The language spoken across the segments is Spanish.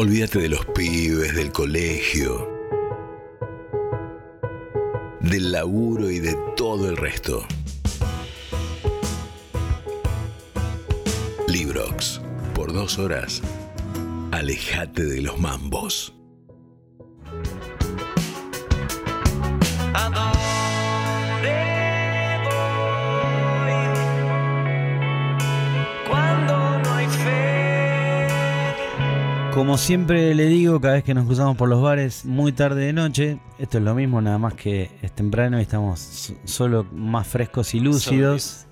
Olvídate de los pibes, del colegio, del laburo y de todo el resto. Librox. Por dos horas, alejate de los mambos. Como siempre le digo, cada vez que nos cruzamos por los bares, muy tarde de noche, esto es lo mismo, nada más que es temprano y estamos so- solo más frescos y lúcidos.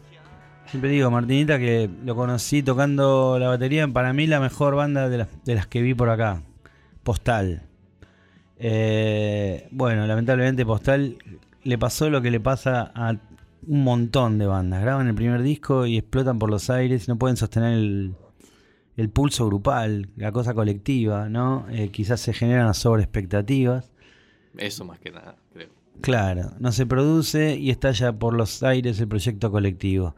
Siempre digo, Martinita, que lo conocí tocando la batería, para mí la mejor banda de las, de las que vi por acá, Postal. Eh, bueno, lamentablemente Postal le pasó lo que le pasa a un montón de bandas. Graban el primer disco y explotan por los aires, no pueden sostener el, el pulso grupal, la cosa colectiva, ¿no? Eh, quizás se generan sobre expectativas. Eso más que nada, creo. Claro, no se produce y estalla por los aires el proyecto colectivo.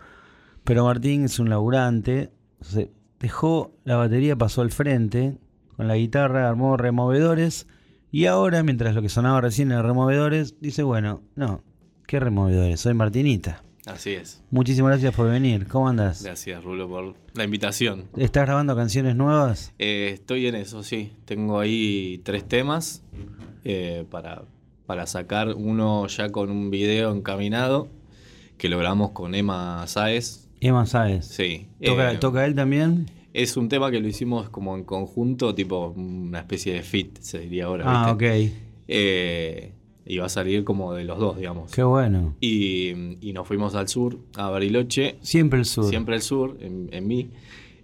Pero Martín es un laburante, se dejó la batería, pasó al frente, con la guitarra armó removedores y ahora, mientras lo que sonaba recién era removedores, dice, bueno, no, ¿qué removedores? Soy Martinita. Así es. Muchísimas gracias por venir, ¿cómo andas? Gracias, Rulo, por la invitación. ¿Estás grabando canciones nuevas? Eh, estoy en eso, sí. Tengo ahí tres temas eh, para, para sacar uno ya con un video encaminado que lo grabamos con Emma Sáez. Emma Sáez. Sí. ¿Toca, Eh, ¿Toca él también? Es un tema que lo hicimos como en conjunto, tipo una especie de fit, se diría ahora. Ah, ¿viste? ok. Eh, y va a salir como de los dos, digamos. Qué bueno. Y, y nos fuimos al sur, a Bariloche, Siempre el sur. siempre al sur, en, en mí.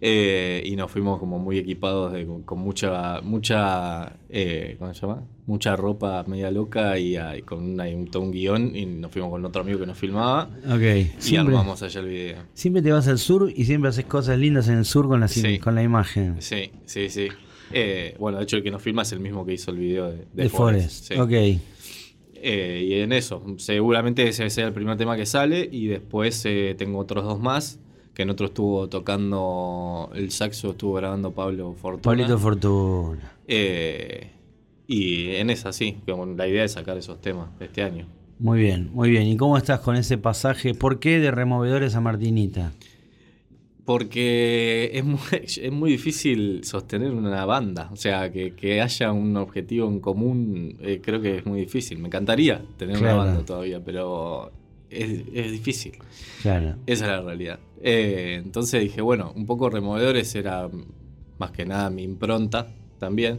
eh, y nos fuimos como muy equipados de, con mucha, mucha, eh, ¿cómo se llama? Mucha ropa media loca y, ah, y con una- y un, todo un guion. Y nos fuimos con otro amigo que nos filmaba. Ok. Y Siempre, armamos allá el video. siempre te vas al sur y siempre haces cosas lindas en el sur con la, Sí. con la imagen. Sí, sí, sí. Eh, bueno, de hecho el que nos filma es el mismo que hizo el video de, De Forest. sí. Ok. Eh, y en eso, seguramente ese sea el primer tema que sale y después eh, tengo otros dos más, que en otro estuvo tocando el saxo, estuvo grabando Pablo Fortuna. Pablito Fortuna. Eh, y en esa sí, como la idea es sacar esos temas este año. Muy bien, muy bien. ¿Y cómo estás con ese pasaje? ¿Por qué de removedores a Martinita? Porque es muy, es muy difícil sostener una banda, o sea, que, que haya un objetivo en común, eh, creo que es muy difícil. Me encantaría tener Claro. una banda todavía, pero es, es difícil. Claro. Esa es la realidad. Eh, entonces dije, bueno, un poco removedores era más que nada mi impronta también.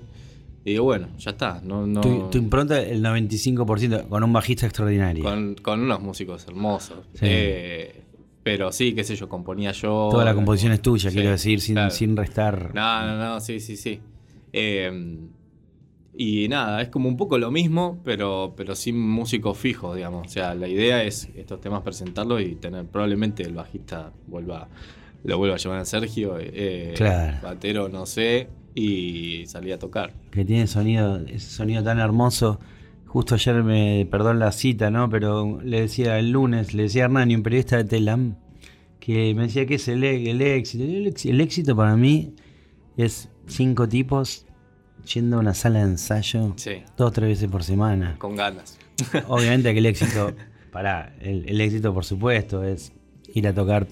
Y digo, bueno, ya está. No, no, Tu, tu impronta el 95% con un bajista extraordinario. con, con unos músicos hermosos. Sí. Eh, pero sí, qué sé yo, componía yo. Toda la composición es tuya, Sí, quiero decir, sin, claro. sin restar. No, no, no, sí, sí, sí. Eh, y nada, es como un poco lo mismo, pero, pero sin músicos fijos, digamos. O sea, la idea es estos temas presentarlos y tener, probablemente el bajista vuelva, lo vuelva a llamar a Sergio, eh, Claro. batero, no sé, y salí a tocar. que tiene sonido, ese sonido tan hermoso. Justo ayer me, perdón la cita, ¿no? Pero le decía el lunes, le decía a Hernani, un periodista de Telam, que me decía que es el, e- el éxito. El, éxito. el éxito para mí es cinco tipos yendo a una sala de ensayo Sí, dos o tres veces por semana. con ganas. Obviamente que el éxito, pará, el, el éxito por supuesto es ir a tocar,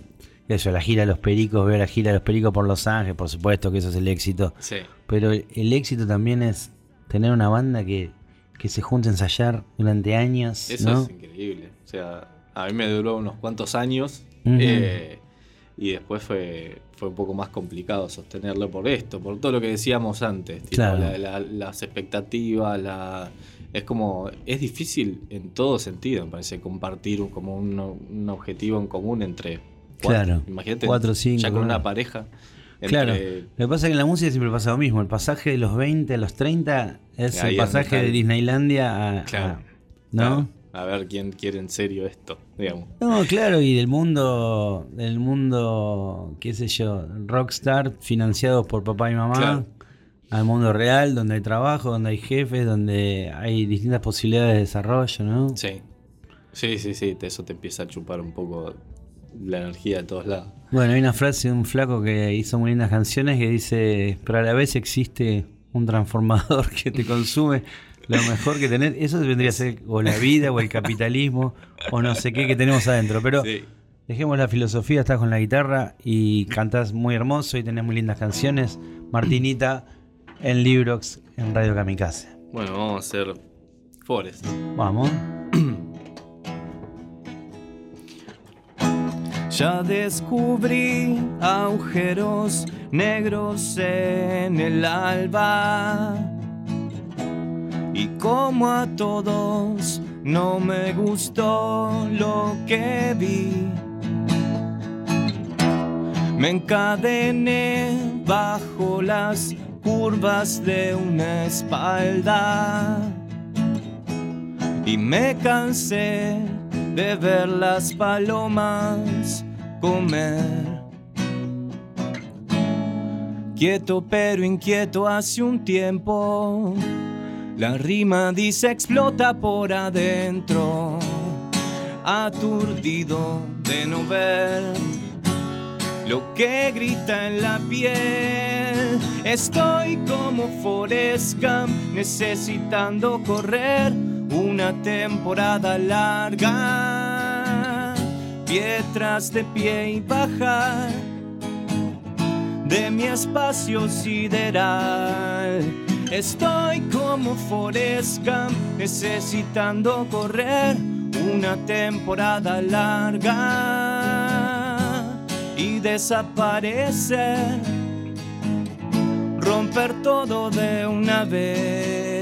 eso, la gira de los pericos, ver la gira de los pericos por Los Ángeles, por supuesto que eso es el éxito. Sí, Pero el éxito también es tener una banda que, que se junte a ensayar durante años, eso ¿no? es increíble. O sea, a mí me duró unos cuantos años. Ujú. eh, y después fue, fue un poco más complicado sostenerlo por esto, por todo lo que decíamos antes. tipo, Claro. la- la- las expectativas, la, es como, es difícil en todo sentido, me parece, compartir un- como un, un objetivo en común entre cuatro. Claro. Imagínate, Cuatro, cinco, ya con una pareja. Entre- Claro. Lo que pasa es que en la música siempre pasa lo mismo. El pasaje de los 20 a los 30 es Ahí el pasaje de Disneylandia a. Claro. a- ¿No? A ver quién quiere en serio esto, digamos. No, claro, y del mundo, del mundo, qué sé yo, rockstar, financiados por papá y mamá, Claro. al mundo real, donde hay trabajo, donde hay jefes, donde hay distintas posibilidades de desarrollo, ¿no? Sí. Sí, sí, sí, eso te empieza a chupar un poco la energía de todos lados. Bueno, hay una frase de un flaco que hizo muy lindas canciones que dice, pero a la vez existe un transformador que te consume lo mejor que tenés. Eso vendría a ser o la vida o el capitalismo o no sé qué que tenemos adentro. Pero Sí. dejemos la filosofía, estás con la guitarra y cantás muy hermoso y tenés muy lindas canciones. Martinita en Librox en Radio Kamikaze. Bueno, vamos a hacer Forest. Vamos. Ya descubrí agujeros negros en el alba. Y como a todos no me gustó lo que vi. Me encadené bajo las curvas de una espalda. Y me cansé de ver las palomas comer. Quieto pero inquieto hace un tiempo. La rima dice explota por adentro. Aturdido de no ver lo que grita en la piel. Estoy como Forrest Gump necesitando correr una temporada larga. Piedras de pie y bajar de mi espacio sideral. Estoy como Forrest Gump necesitando correr una temporada larga y desaparecer, romper todo de una vez.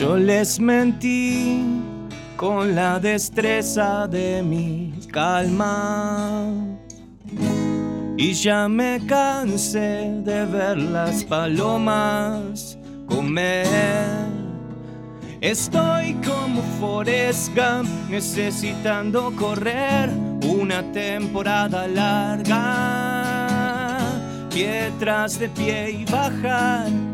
Yo les mentí con la destreza de mi calma. Y ya me cansé de ver las palomas comer. Estoy como Forrest Gump necesitando correr una temporada larga. Piedras de pie y bajar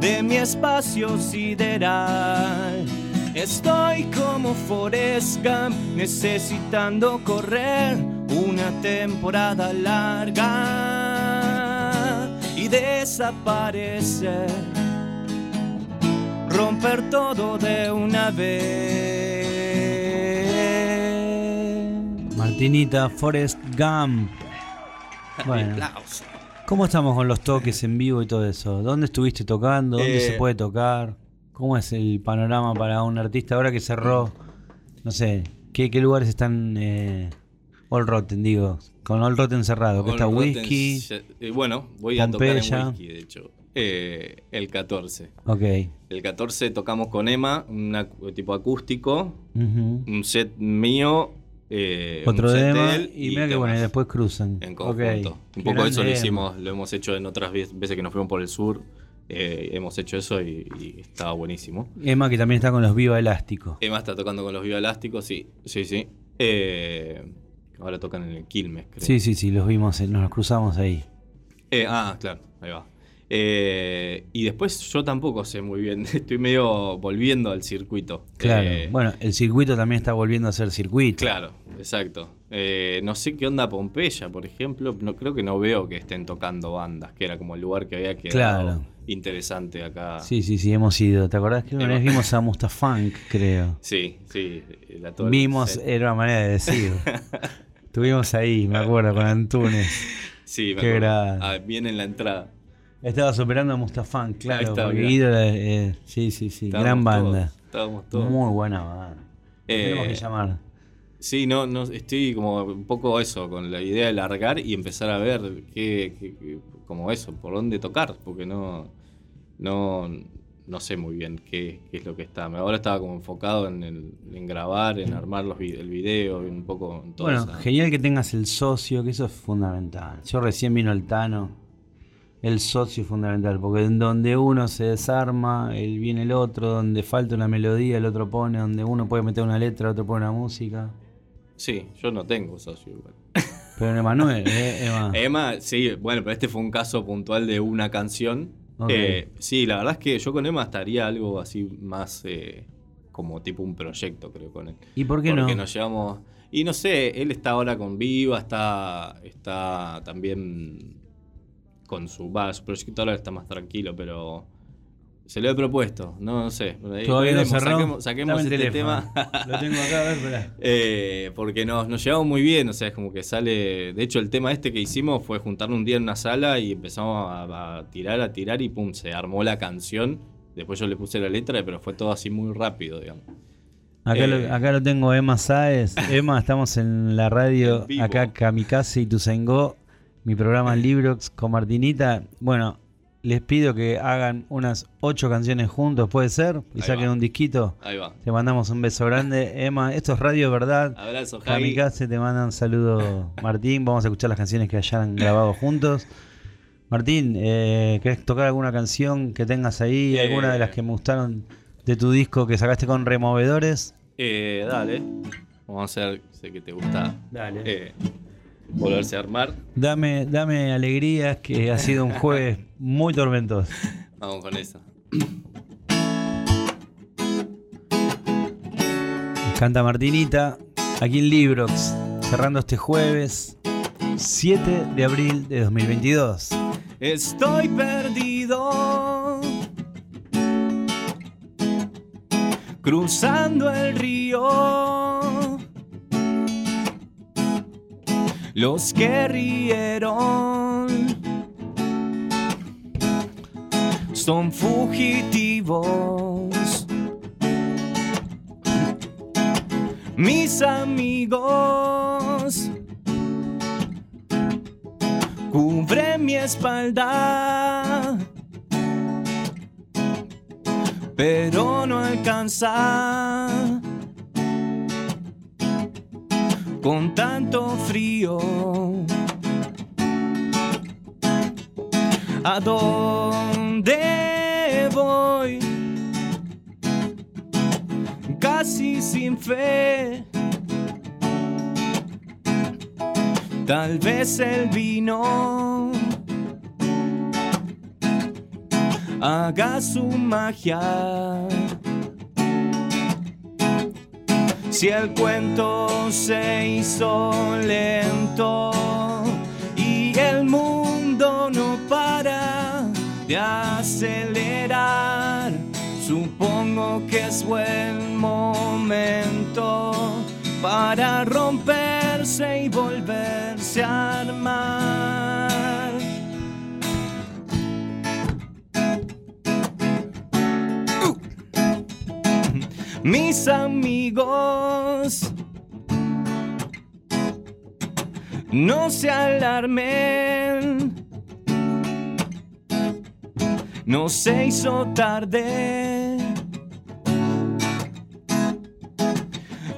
de mi espacio sideral. Estoy como Forrest Gump necesitando correr una temporada larga y desaparecer, romper todo de una vez. Martinita, Forrest Gump. Bueno. ¿Cómo estamos con los toques en vivo y todo eso? ¿Dónde estuviste tocando? ¿Dónde Eh, se puede tocar? ¿Cómo es el panorama para un artista ahora que cerró? No sé, ¿qué, qué lugares están eh, All Rotten, digo? Con All Rotten cerrado, que está Rotten Whisky. ya- eh, bueno, voy a tocar en Whisky, de hecho. Eh, el 14. Ok. El 14 tocamos con Emma, un tipo acústico, un set mío, eh, Otro Emma él y mira que bueno, y después cruzan. en conjunto. Un poco eso lo hicimos, lo hemos hecho en otras ve- veces que nos fuimos por el sur. eh, hemos hecho eso y, y estaba buenísimo. Emma que también está con los Viva Elásticos. Emma está tocando con los Viva Elásticos, sí, sí, sí. Eh, ahora tocan en el Quilmes, creo. Sí, sí, sí, los vimos, eh, nos los cruzamos ahí. Ah, claro, ahí va. Eh, y después yo tampoco sé muy bien, estoy medio volviendo al circuito. Claro. Eh, bueno, el circuito también está volviendo a ser circuito. Claro, exacto. Eh, no sé qué onda Pompeya, por ejemplo. No creo que no veo que estén tocando bandas, que era como el lugar que había quedado Claro. interesante acá. Sí, sí, sí, hemos ido. ¿Te acordás que una vez vimos a Mustafunk, creo? sí, sí, la Vimos, era una manera de decir. Estuvimos ahí, me acuerdo, con Antunes. Sí, me acuerdo. Ah, viene en la entrada. Estabas operando a Mustafán, claro. está, porque eh, sí, sí, sí, Estábamos gran todos, banda. Estábamos todos. Muy buena banda. Eh, Tenemos que llamar. Sí, no, no, estoy como un poco eso, con la idea de largar y empezar a ver qué, qué- qué- como eso, por dónde tocar, porque no, no, no sé muy bien qué, qué es lo que está. Ahora estaba como enfocado en, el- en grabar, en armar los, el video, un poco en todo Bueno, genial que tengas el socio, que eso es fundamental. Yo recién vino el Tano. El socio es fundamental, porque en donde uno se desarma, el viene el otro, donde falta una melodía, el otro pone, donde uno puede meter una letra, el otro pone una música. Sí, yo no tengo socio igual. Pero en Emanuel, ¿eh? Emma. Emma, sí, bueno, pero este fue un caso puntual de una canción. Eh, sí, la verdad es que yo con Emma estaría algo así más eh, como tipo un proyecto, creo, con él. ¿Y por qué Porque no? nos llevamos. Y no sé, él está ahora con Viva, está, está también con su. Va, su proyecto ahora está más tranquilo, pero. Se lo he propuesto, no, no sé. Ahí Todavía no. Saquemos, saquemos este teléfono. tema. Lo tengo acá, a ver, esperá. Eh, porque nos, nos llevamos muy bien, o sea, es como que sale. De hecho, el tema este que hicimos fue juntarnos un día en una sala y empezamos a, a tirar, a tirar y pum, se armó la canción. Después yo le puse la letra, pero fue todo así muy rápido, digamos. Acá, Eh. lo, acá lo tengo Emma Sáez. Emma, estamos en la radio, En acá Kamikaze y Tuzengó, mi programa Librox con Martinita. Bueno, les pido que hagan unas ocho canciones juntos, ¿puede ser? Y Ahí saquen va. un disquito. Ahí va. Te mandamos un beso grande. Emma, esto es Radio Verdad. Abrazo, Javi. Kamikaze, te mandan un saludo Martín. Vamos a escuchar las canciones que hayan grabado juntos. Martín, eh, ¿querés tocar alguna canción que tengas ahí? Eh. ¿Alguna de las que me gustaron de tu disco que sacaste con Removedores? Eh, dale. Vamos a hacer, sé que te gusta Dale. Volverse a armar. Dame, dame alegrías que ha sido un jueves muy tormentoso. Vamos con eso. Canta Martinita, aquí en Librox, cerrando este jueves 7 de abril de 2022. Estoy perdido. Cruzando el río. Los que rieron son fugitivos. Mis amigos cubre mi espalda, pero no alcanza con tanto frío. ¿A dónde voy? Casi sin fe. Tal vez el vino haga su magia. Si el cuento se hizo lento y el mundo no para de acelerar, supongo que es buen momento para romperse y volverse a armar. Mis amigos. No se alarmen, no se hizo tarde.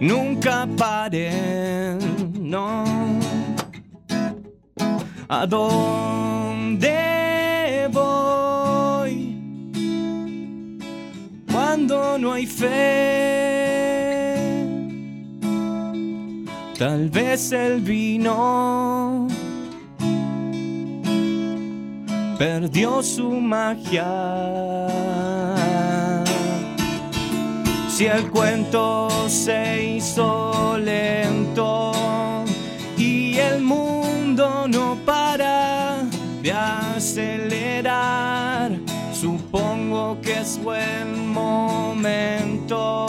Nunca paren, no. ¿A dónde cuando no hay fe. Tal vez el vino perdió su magia. Si el cuento se hizo lento y el mundo no para de acelerar, que es buen momento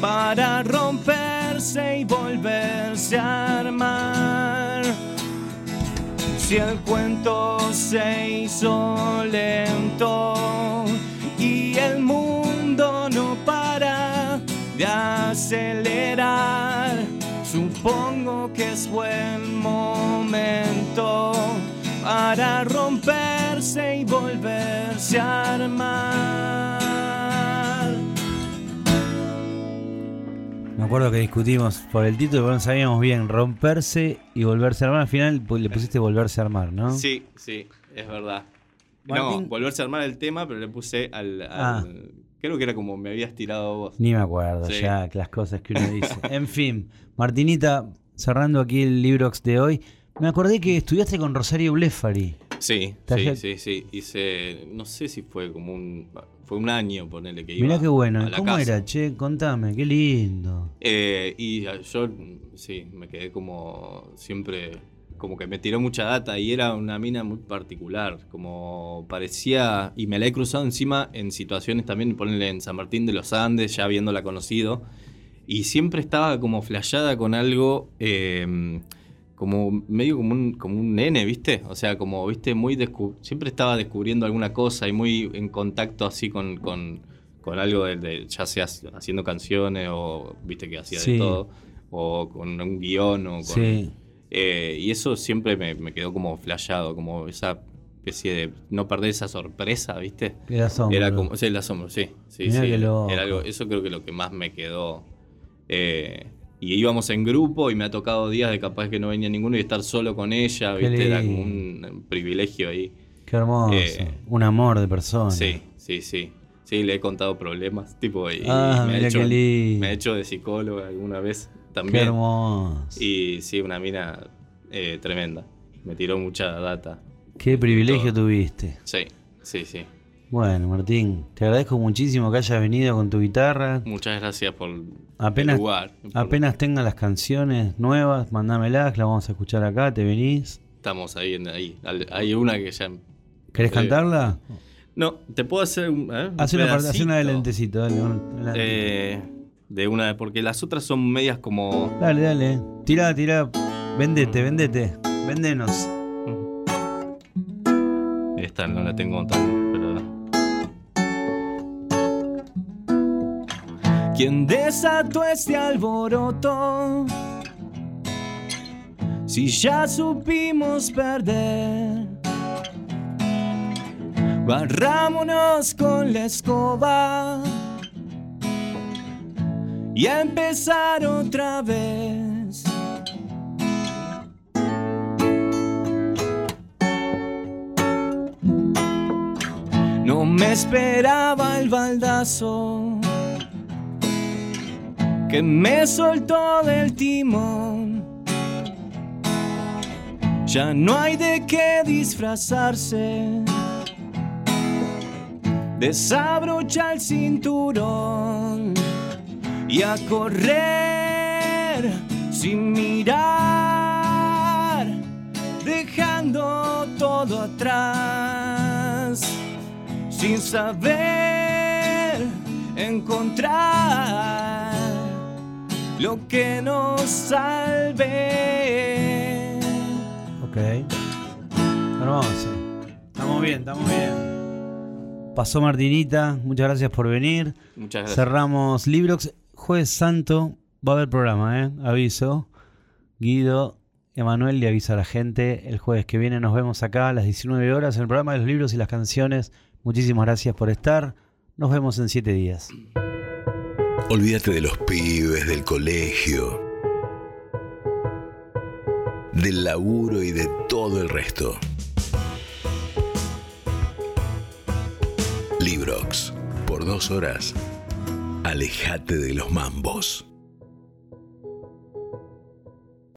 para romperse y volverse a armar. Si el cuento se hizo lento y el mundo no para de acelerar, supongo que es buen momento para y volverse a armar. Me acuerdo que discutimos por el título, pero no sabíamos bien romperse y volverse a armar. Al final le pusiste volverse a armar, ¿no? Sí, sí, es verdad. No, Martín- volverse a armar el tema, pero le puse al, al- Ah. Creo que era como me habías tirado vos. Ni me acuerdo Sí. ya las cosas que uno dice. en fin, Martinita, cerrando aquí el Librox de hoy, Me acordé que estudiaste con Rosario Blefari. Sí, ¿Te sí, sí, sí. Hice, no sé si fue como un, fue un año, ponerle que iba Mirá qué bueno. a la ¿Cómo casa. era, che? Contame, qué lindo. Eh, y ah, yo, sí, me quedé como siempre, como que me tiró mucha data y era una mina muy particular, como parecía, y me la he cruzado encima en situaciones también, ponerle en San Martín de los Andes, ya habiéndola conocido, y siempre estaba como flasheada con algo, eh, como medio como un, como un nene, ¿viste? O sea, como, ¿viste? Muy siempre estaba descubriendo alguna cosa y muy en contacto así con, con, con algo de, de- ya sea haciendo canciones o, ¿viste? Que hacía Sí. de todo, o con un guion o con... Sí. Eh, y eso siempre me, me quedó como flasheado, como esa especie de no perder esa sorpresa, ¿viste? El asombro. Era como, sí, el asombro, sí. sí, sí. Era algo, eso creo que lo que más me quedó. Eh, y íbamos en grupo y me ha tocado días de capaz que no venía ninguno y estar solo con ella, Qué ¿viste? Era como un privilegio ahí. Qué hermoso. Eh, un amor de persona. Sí, sí, sí. Sí, le he contado problemas, tipo, y Ah, me, ha hecho, qué me ha hecho de psicóloga alguna vez Qué también. hermoso. Y sí, una mina eh, tremenda. Me tiró mucha data. Qué privilegio todo. tuviste. Sí, sí, sí. Bueno, Martín, te agradezco muchísimo que hayas venido con tu guitarra. Muchas gracias por Apenas, el lugar. por- apenas tengas las canciones nuevas, mandámelas, las vamos a escuchar acá, te venís. Estamos ahí, en, ahí. Hay una que ya... ¿Querés Eh, cantarla? No, te puedo hacer un, eh, un Haz una, adelantecito, dale. un- eh, de una, porque las otras son medias como... Dale, dale. Tirá, tirá. Vendete, vendete. Vendenos. Esta no la tengo tan... ¿Quién desató este alboroto? Si ya supimos perder, barrámonos con la escoba y empezar otra vez. No me esperaba el baldazo que me soltó del timón. Ya no hay de qué disfrazarse. Desabrocha el cinturón y a correr sin mirar, dejando todo atrás, sin saber encontrar lo que nos salve. Ok. Hermoso. Estamos bien, estamos bien. Pasó Martinita, muchas gracias por venir. Muchas gracias. Cerramos Librox. Jueves Santo va a haber programa, ¿eh? Aviso. Guido, Emanuel le avisa a la gente. El jueves que viene nos vemos acá a las 19 horas en el programa de los libros y las canciones. Muchísimas gracias por estar. Nos vemos en 7 días. Olvídate de los pibes, del colegio, del laburo y de todo el resto. Librox, por dos horas, alejate de los mambos.